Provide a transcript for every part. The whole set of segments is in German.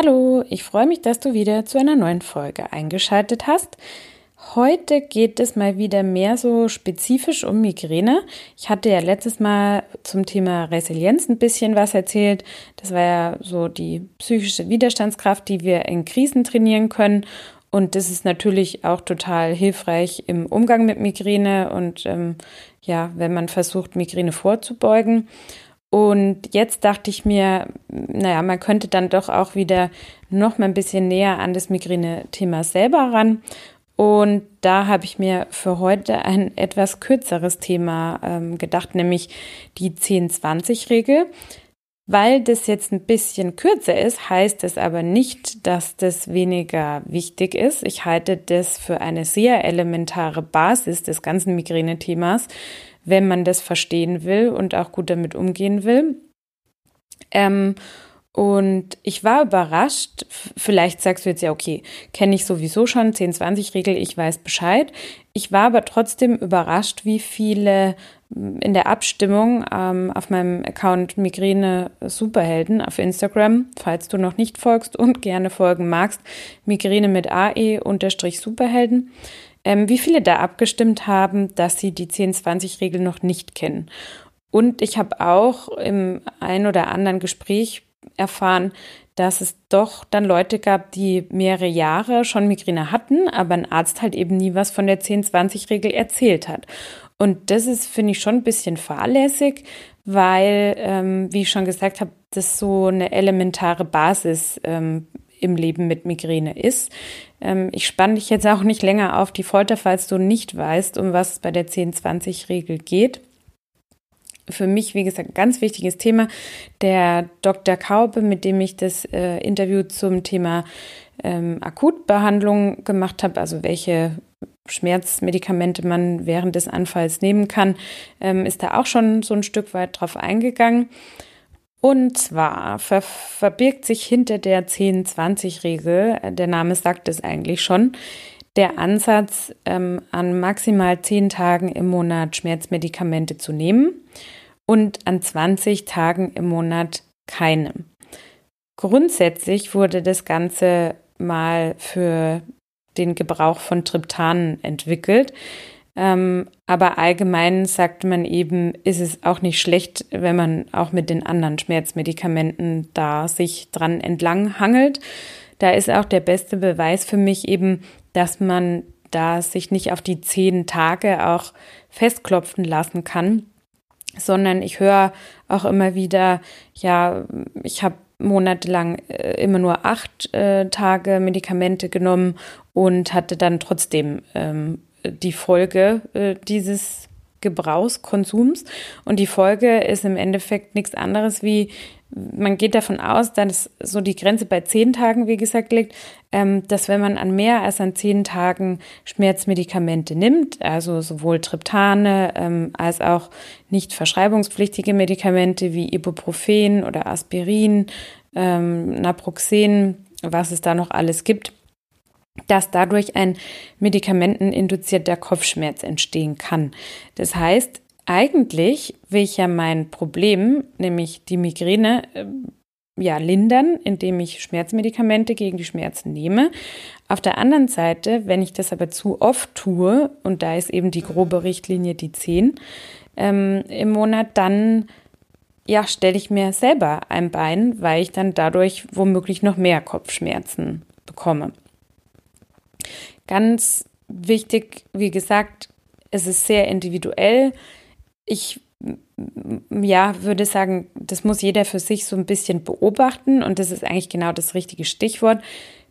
Hallo, ich freue mich, dass du wieder zu einer neuen Folge eingeschaltet hast. Heute geht es mal wieder mehr so spezifisch um Migräne. Ich hatte ja letztes Mal zum Thema Resilienz ein bisschen was erzählt. Das war ja so die psychische Widerstandskraft, die wir in Krisen trainieren können. Und das ist natürlich auch total hilfreich im Umgang mit Migräne und ähm, ja, wenn man versucht, Migräne vorzubeugen. Und jetzt dachte ich mir, naja, man könnte dann doch auch wieder noch mal ein bisschen näher an das Migräne-Thema selber ran. Und da habe ich mir für heute ein etwas kürzeres Thema ähm, gedacht, nämlich die 10-20-Regel. Weil das jetzt ein bisschen kürzer ist, heißt es aber nicht, dass das weniger wichtig ist. Ich halte das für eine sehr elementare Basis des ganzen Migräne-Themas, wenn man das verstehen will und auch gut damit umgehen will. Ähm, und ich war überrascht, vielleicht sagst du jetzt ja, okay, kenne ich sowieso schon, 10-20-Regel, ich weiß Bescheid. Ich war aber trotzdem überrascht, wie viele mm, in der Abstimmung ähm, auf meinem Account Migräne Superhelden auf Instagram, falls du noch nicht folgst und gerne folgen magst, Migräne mit AE unterstrich Superhelden, ähm, wie viele da abgestimmt haben, dass sie die 10-20-Regel noch nicht kennen. Und ich habe auch im ein oder anderen Gespräch erfahren, dass es doch dann Leute gab, die mehrere Jahre schon Migräne hatten, aber ein Arzt halt eben nie was von der 10-20-Regel erzählt hat. Und das ist, finde ich, schon ein bisschen fahrlässig, weil, ähm, wie ich schon gesagt habe, das so eine elementare Basis ähm, im Leben mit Migräne ist. Ähm, ich spanne dich jetzt auch nicht länger auf die Folter, falls du nicht weißt, um was es bei der 10-20-Regel geht. Für mich, wie gesagt, ein ganz wichtiges Thema. Der Dr. Kaube, mit dem ich das äh, Interview zum Thema ähm, Akutbehandlung gemacht habe, also welche Schmerzmedikamente man während des Anfalls nehmen kann, ähm, ist da auch schon so ein Stück weit drauf eingegangen. Und zwar ver verbirgt sich hinter der 10-20-Regel, der Name sagt es eigentlich schon, der Ansatz, ähm, an maximal 10 Tagen im Monat Schmerzmedikamente zu nehmen und an 20 Tagen im Monat keine. Grundsätzlich wurde das Ganze mal für den Gebrauch von Triptanen entwickelt. Ähm, aber allgemein sagt man eben, ist es auch nicht schlecht, wenn man auch mit den anderen Schmerzmedikamenten da sich dran entlang hangelt. Da ist auch der beste Beweis für mich eben, dass man da sich nicht auf die zehn Tage auch festklopfen lassen kann, sondern ich höre auch immer wieder, ja, ich habe monatelang äh, immer nur acht äh, Tage Medikamente genommen und hatte dann trotzdem ähm, die Folge äh, dieses Gebrauchs, Konsums. Und die Folge ist im Endeffekt nichts anderes wie, man geht davon aus, dass so die Grenze bei zehn Tagen, wie gesagt, liegt, ähm, dass wenn man an mehr als an zehn Tagen Schmerzmedikamente nimmt, also sowohl Triptane ähm, als auch nicht verschreibungspflichtige Medikamente wie Ibuprofen oder Aspirin, ähm, Naproxen, was es da noch alles gibt, dass dadurch ein medikamenteninduzierter Kopfschmerz entstehen kann. Das heißt, eigentlich will ich ja mein Problem, nämlich die Migräne, ähm, ja, lindern, indem ich Schmerzmedikamente gegen die Schmerzen nehme. Auf der anderen Seite, wenn ich das aber zu oft tue, und da ist eben die grobe Richtlinie die 10 ähm, im Monat, dann ja, stelle ich mir selber ein Bein, weil ich dann dadurch womöglich noch mehr Kopfschmerzen bekomme. Ganz wichtig, wie gesagt, es ist sehr individuell. Ich ja, würde sagen, das muss jeder für sich so ein bisschen beobachten und das ist eigentlich genau das richtige Stichwort.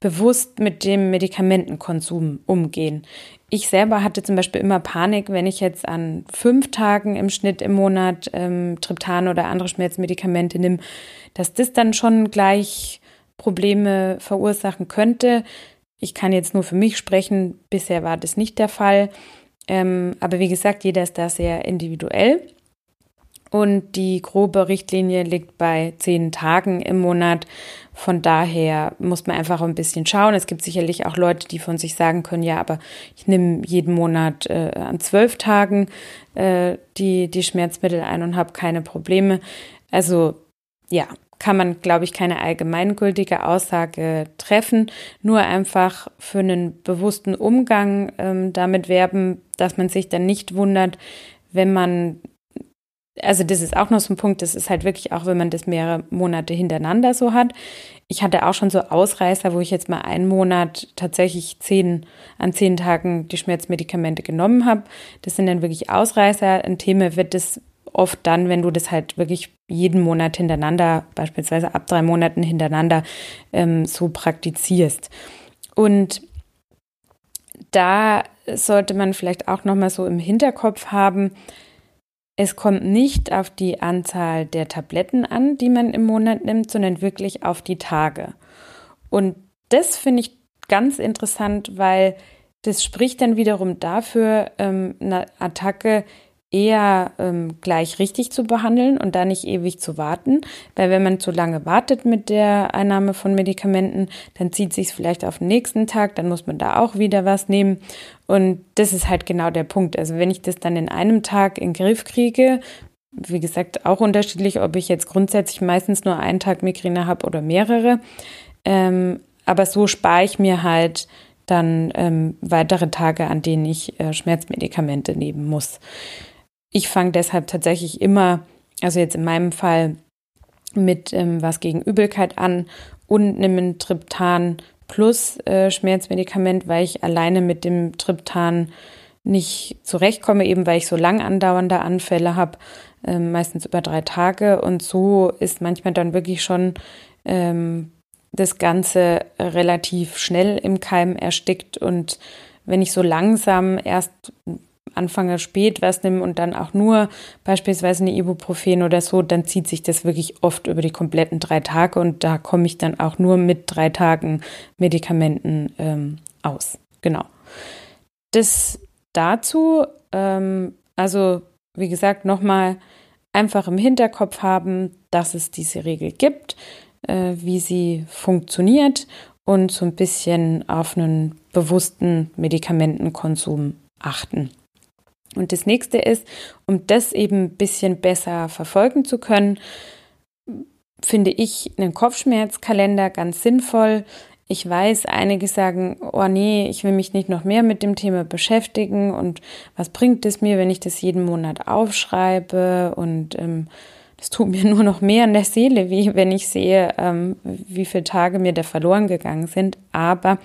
Bewusst mit dem Medikamentenkonsum umgehen. Ich selber hatte zum Beispiel immer Panik, wenn ich jetzt an fünf Tagen im Schnitt im Monat ähm, Triptan oder andere Schmerzmedikamente nehme, dass das dann schon gleich Probleme verursachen könnte. Ich kann jetzt nur für mich sprechen, bisher war das nicht der Fall. Ähm, aber wie gesagt, jeder ist da sehr individuell. Und die grobe Richtlinie liegt bei zehn Tagen im Monat. Von daher muss man einfach ein bisschen schauen. Es gibt sicherlich auch Leute, die von sich sagen können, ja, aber ich nehme jeden Monat äh, an zwölf Tagen äh, die, die Schmerzmittel ein und habe keine Probleme. Also ja, kann man, glaube ich, keine allgemeingültige Aussage treffen, nur einfach für einen bewussten Umgang ähm, damit werben, dass man sich dann nicht wundert, wenn man also das ist auch noch so ein Punkt, das ist halt wirklich auch, wenn man das mehrere Monate hintereinander so hat. Ich hatte auch schon so Ausreißer, wo ich jetzt mal einen Monat tatsächlich zehn, an zehn Tagen die Schmerzmedikamente genommen habe. Das sind dann wirklich Ausreißer. Ein Thema wird das oft dann, wenn du das halt wirklich jeden Monat hintereinander, beispielsweise ab drei Monaten hintereinander, ähm, so praktizierst. Und da sollte man vielleicht auch nochmal so im Hinterkopf haben, es kommt nicht auf die Anzahl der Tabletten an, die man im Monat nimmt, sondern wirklich auf die Tage. Und das finde ich ganz interessant, weil das spricht dann wiederum dafür, ähm, eine Attacke eher ähm, gleich richtig zu behandeln und da nicht ewig zu warten, weil wenn man zu lange wartet mit der Einnahme von Medikamenten, dann zieht sich vielleicht auf den nächsten Tag, dann muss man da auch wieder was nehmen und das ist halt genau der Punkt. Also wenn ich das dann in einem Tag in den Griff kriege, wie gesagt auch unterschiedlich, ob ich jetzt grundsätzlich meistens nur einen Tag Migräne habe oder mehrere, ähm, aber so spare ich mir halt dann ähm, weitere Tage, an denen ich äh, Schmerzmedikamente nehmen muss. Ich fange deshalb tatsächlich immer, also jetzt in meinem Fall, mit ähm, was gegen Übelkeit an und nehme Triptan plus äh, Schmerzmedikament, weil ich alleine mit dem Triptan nicht zurechtkomme, eben weil ich so lang andauernde Anfälle habe, äh, meistens über drei Tage. Und so ist manchmal dann wirklich schon ähm, das Ganze relativ schnell im Keim erstickt. Und wenn ich so langsam erst anfange spät was nehme und dann auch nur beispielsweise eine Ibuprofen oder so, dann zieht sich das wirklich oft über die kompletten drei Tage und da komme ich dann auch nur mit drei Tagen Medikamenten ähm, aus. Genau. Das dazu, ähm, also wie gesagt, nochmal einfach im Hinterkopf haben, dass es diese Regel gibt, äh, wie sie funktioniert und so ein bisschen auf einen bewussten Medikamentenkonsum achten. Und das nächste ist, um das eben ein bisschen besser verfolgen zu können, finde ich einen Kopfschmerzkalender ganz sinnvoll. Ich weiß, einige sagen, oh nee, ich will mich nicht noch mehr mit dem Thema beschäftigen und was bringt es mir, wenn ich das jeden Monat aufschreibe und ähm, das tut mir nur noch mehr in der Seele, wie wenn ich sehe, ähm, wie viele Tage mir da verloren gegangen sind. Aber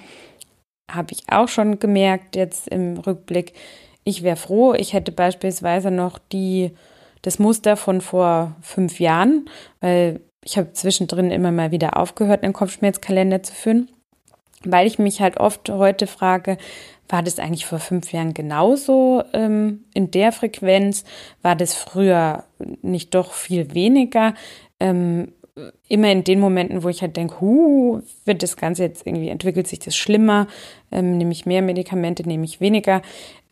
habe ich auch schon gemerkt jetzt im Rückblick, ich wäre froh, ich hätte beispielsweise noch die, das Muster von vor fünf Jahren, weil ich habe zwischendrin immer mal wieder aufgehört, einen Kopfschmerzkalender zu führen, weil ich mich halt oft heute frage, war das eigentlich vor fünf Jahren genauso ähm, in der Frequenz? War das früher nicht doch viel weniger? Ähm, immer in den Momenten, wo ich halt denke, hu, wird das Ganze jetzt irgendwie, entwickelt sich das schlimmer, ähm, nehme ich mehr Medikamente, nehme ich weniger,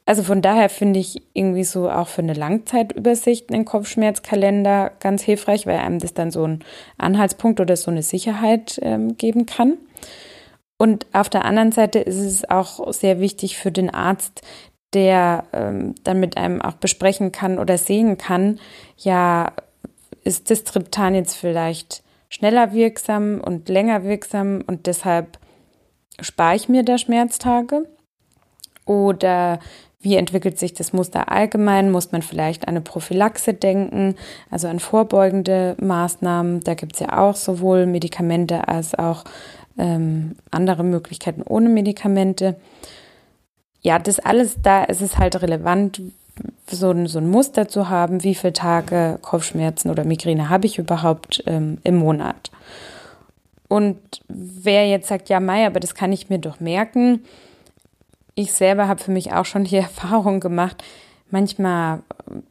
also von daher finde ich irgendwie so auch für eine Langzeitübersicht einen Kopfschmerzkalender ganz hilfreich, weil einem das dann so einen Anhaltspunkt oder so eine Sicherheit ähm, geben kann. Und auf der anderen Seite ist es auch sehr wichtig für den Arzt, der ähm, dann mit einem auch besprechen kann oder sehen kann, ja, ist das Triptan jetzt vielleicht schneller wirksam und länger wirksam und deshalb spare ich mir da Schmerztage? Oder wie entwickelt sich das Muster allgemein? Muss man vielleicht an eine Prophylaxe denken, also an vorbeugende Maßnahmen? Da gibt es ja auch sowohl Medikamente als auch ähm, andere Möglichkeiten ohne Medikamente. Ja, das alles, da ist es halt relevant, so ein, so ein Muster zu haben, wie viele Tage Kopfschmerzen oder Migräne habe ich überhaupt ähm, im Monat. Und wer jetzt sagt, ja, Mai, aber das kann ich mir doch merken, ich selber habe für mich auch schon die Erfahrung gemacht, manchmal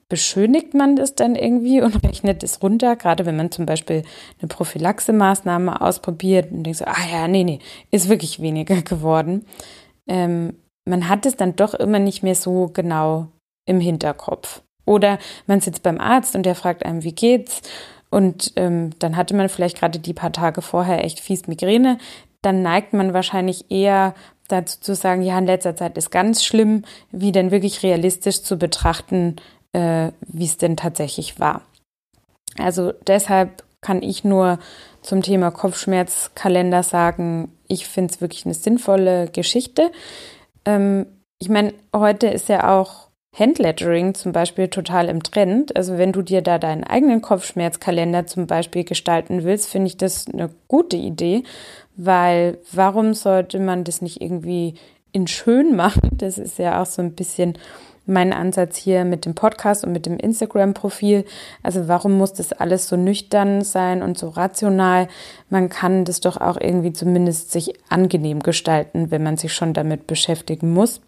beschönigt man das dann irgendwie und rechnet es runter, gerade wenn man zum Beispiel eine Prophylaxe-Maßnahme ausprobiert und denkt so, ah ja, nee, nee, ist wirklich weniger geworden. Ähm, man hat es dann doch immer nicht mehr so genau im Hinterkopf. Oder man sitzt beim Arzt und der fragt einem, wie geht's? Und ähm, dann hatte man vielleicht gerade die paar Tage vorher echt fies Migräne. Dann neigt man wahrscheinlich eher dazu zu sagen, ja, in letzter Zeit ist ganz schlimm, wie denn wirklich realistisch zu betrachten, äh, wie es denn tatsächlich war. Also deshalb kann ich nur zum Thema Kopfschmerzkalender sagen, ich finde es wirklich eine sinnvolle Geschichte. Ähm, ich meine, heute ist ja auch Handlettering zum Beispiel total im Trend. Also wenn du dir da deinen eigenen Kopfschmerzkalender zum Beispiel gestalten willst, finde ich das eine gute Idee, weil warum sollte man das nicht irgendwie in schön machen? Das ist ja auch so ein bisschen mein Ansatz hier mit dem Podcast und mit dem Instagram-Profil. Also warum muss das alles so nüchtern sein und so rational? Man kann das doch auch irgendwie zumindest sich angenehm gestalten, wenn man sich schon damit beschäftigen muss.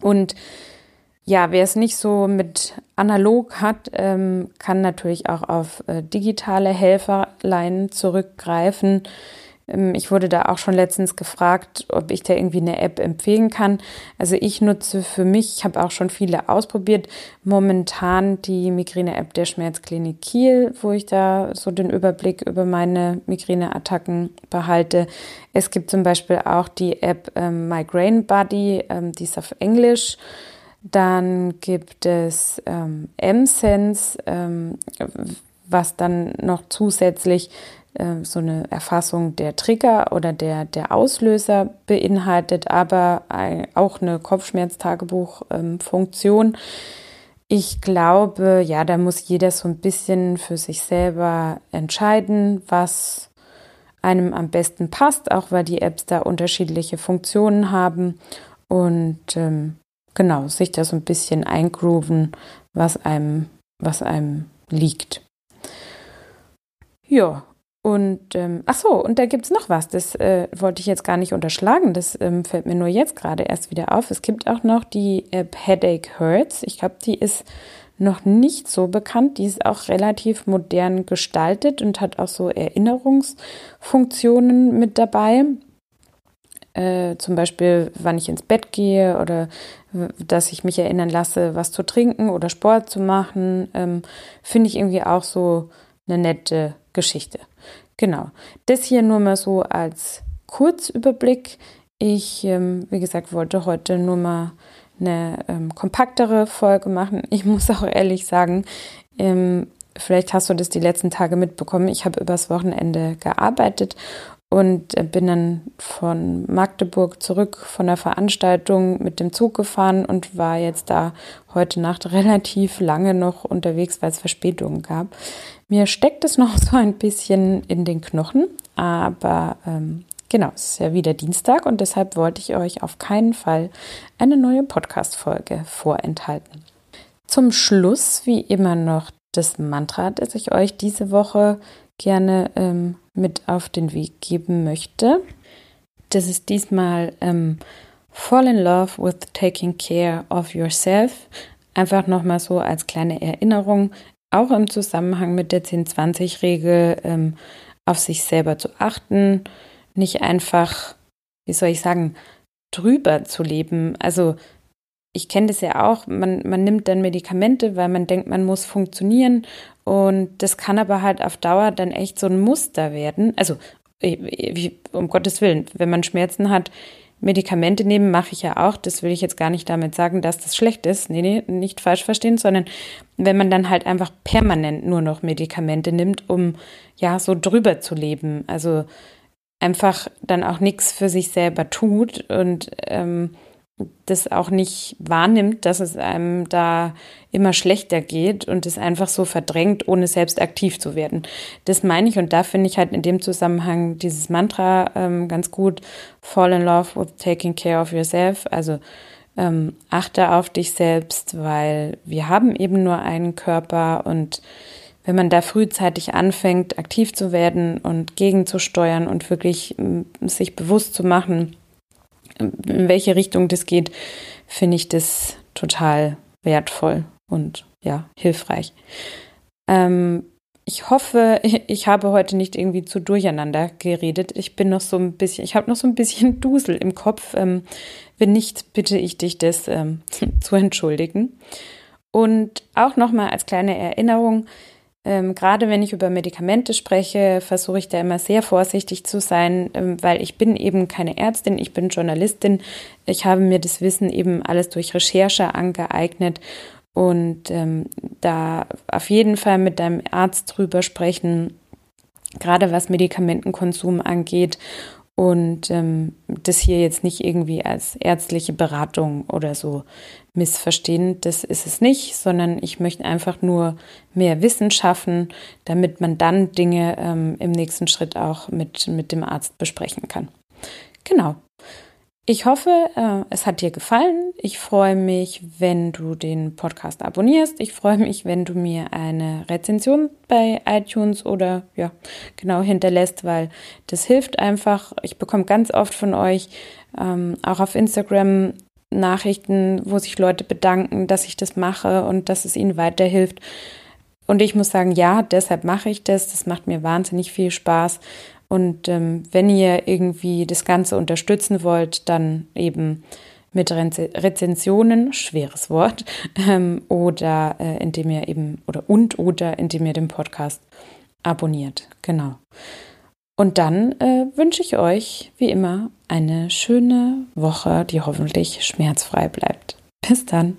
Und ja, wer es nicht so mit analog hat, ähm, kann natürlich auch auf äh, digitale Helferlein zurückgreifen. Ähm, ich wurde da auch schon letztens gefragt, ob ich da irgendwie eine App empfehlen kann. Also ich nutze für mich, ich habe auch schon viele ausprobiert, momentan die Migräne-App der Schmerzklinik Kiel, wo ich da so den Überblick über meine Migräneattacken behalte. Es gibt zum Beispiel auch die App ähm, Migraine Buddy, ähm, die ist auf Englisch. Dann gibt es ähm, M-Sense, ähm, was dann noch zusätzlich äh, so eine Erfassung der Trigger oder der, der Auslöser beinhaltet, aber auch eine Kopfschmerztagebuch-Funktion. Ähm, ich glaube, ja, da muss jeder so ein bisschen für sich selber entscheiden, was einem am besten passt, auch weil die Apps da unterschiedliche Funktionen haben und ähm, genau sich da so ein bisschen eingrooven, was einem, was einem liegt. Ja, und ähm, ach so, und da gibt's noch was, das äh, wollte ich jetzt gar nicht unterschlagen, das ähm, fällt mir nur jetzt gerade erst wieder auf. Es gibt auch noch die App Headache Hurts. Ich glaube, die ist noch nicht so bekannt. Die ist auch relativ modern gestaltet und hat auch so Erinnerungsfunktionen mit dabei. Äh, zum Beispiel, wann ich ins Bett gehe oder dass ich mich erinnern lasse, was zu trinken oder Sport zu machen, ähm, finde ich irgendwie auch so eine nette Geschichte. Genau. Das hier nur mal so als Kurzüberblick. Ich, ähm, wie gesagt, wollte heute nur mal eine ähm, kompaktere Folge machen. Ich muss auch ehrlich sagen, ähm, vielleicht hast du das die letzten Tage mitbekommen. Ich habe übers Wochenende gearbeitet und äh, bin dann von Magdeburg zurück von der Veranstaltung mit dem Zug gefahren und war jetzt da heute Nacht relativ lange noch unterwegs, weil es Verspätungen gab. Mir steckt es noch so ein bisschen in den Knochen, aber ähm, genau, es ist ja wieder Dienstag und deshalb wollte ich euch auf keinen Fall eine neue Podcast-Folge vorenthalten. Zum Schluss, wie immer, noch das Mantra, das ich euch diese Woche gerne ähm, mit auf den Weg geben möchte. Das ist diesmal ähm, Fall in Love with Taking Care of Yourself. Einfach nochmal so als kleine Erinnerung, auch im Zusammenhang mit der 10-20-Regel ähm, auf sich selber zu achten, nicht einfach, wie soll ich sagen, drüber zu leben. Also ich kenne das ja auch, man, man nimmt dann Medikamente, weil man denkt, man muss funktionieren und das kann aber halt auf Dauer dann echt so ein Muster werden. Also um Gottes Willen, wenn man Schmerzen hat, Medikamente nehmen mache ich ja auch. Das will ich jetzt gar nicht damit sagen, dass das schlecht ist. Nee, nee, nicht falsch verstehen, sondern wenn man dann halt einfach permanent nur noch Medikamente nimmt, um ja so drüber zu leben. Also einfach dann auch nichts für sich selber tut und ähm, das auch nicht wahrnimmt, dass es einem da immer schlechter geht und es einfach so verdrängt, ohne selbst aktiv zu werden. Das meine ich und da finde ich halt in dem Zusammenhang dieses Mantra ähm, ganz gut, fall in love with taking care of yourself, also ähm, achte auf dich selbst, weil wir haben eben nur einen Körper und wenn man da frühzeitig anfängt, aktiv zu werden und gegenzusteuern und wirklich sich bewusst zu machen, in welche Richtung das geht, finde ich das total wertvoll und ja, hilfreich. Ähm, ich hoffe, ich habe heute nicht irgendwie zu durcheinander geredet. Ich bin noch so ein bisschen, ich habe noch so ein bisschen Dusel im Kopf. Ähm, wenn nicht, bitte ich dich, das ähm, zu entschuldigen. Und auch nochmal als kleine Erinnerung, ähm, gerade wenn ich über Medikamente spreche, versuche ich da immer sehr vorsichtig zu sein, ähm, weil ich bin eben keine Ärztin, ich bin Journalistin. Ich habe mir das Wissen eben alles durch Recherche angeeignet und ähm, da auf jeden Fall mit deinem Arzt drüber sprechen, gerade was Medikamentenkonsum angeht und ähm, das hier jetzt nicht irgendwie als ärztliche Beratung oder so missverstehen. Das ist es nicht, sondern ich möchte einfach nur mehr Wissen schaffen, damit man dann Dinge ähm, im nächsten Schritt auch mit, mit dem Arzt besprechen kann. Genau. Ich hoffe, äh, es hat dir gefallen. Ich freue mich, wenn du den Podcast abonnierst. Ich freue mich, wenn du mir eine Rezension bei iTunes oder ja, genau hinterlässt, weil das hilft einfach. Ich bekomme ganz oft von euch ähm, auch auf Instagram Nachrichten, wo sich Leute bedanken, dass ich das mache und dass es ihnen weiterhilft. Und ich muss sagen, ja, deshalb mache ich das. Das macht mir wahnsinnig viel Spaß. Und ähm, wenn ihr irgendwie das Ganze unterstützen wollt, dann eben mit Rezensionen, schweres Wort, ähm, oder äh, indem ihr eben, oder und oder indem ihr den Podcast abonniert. Genau. Und dann äh, wünsche ich euch, wie immer, eine schöne Woche, die hoffentlich schmerzfrei bleibt. Bis dann.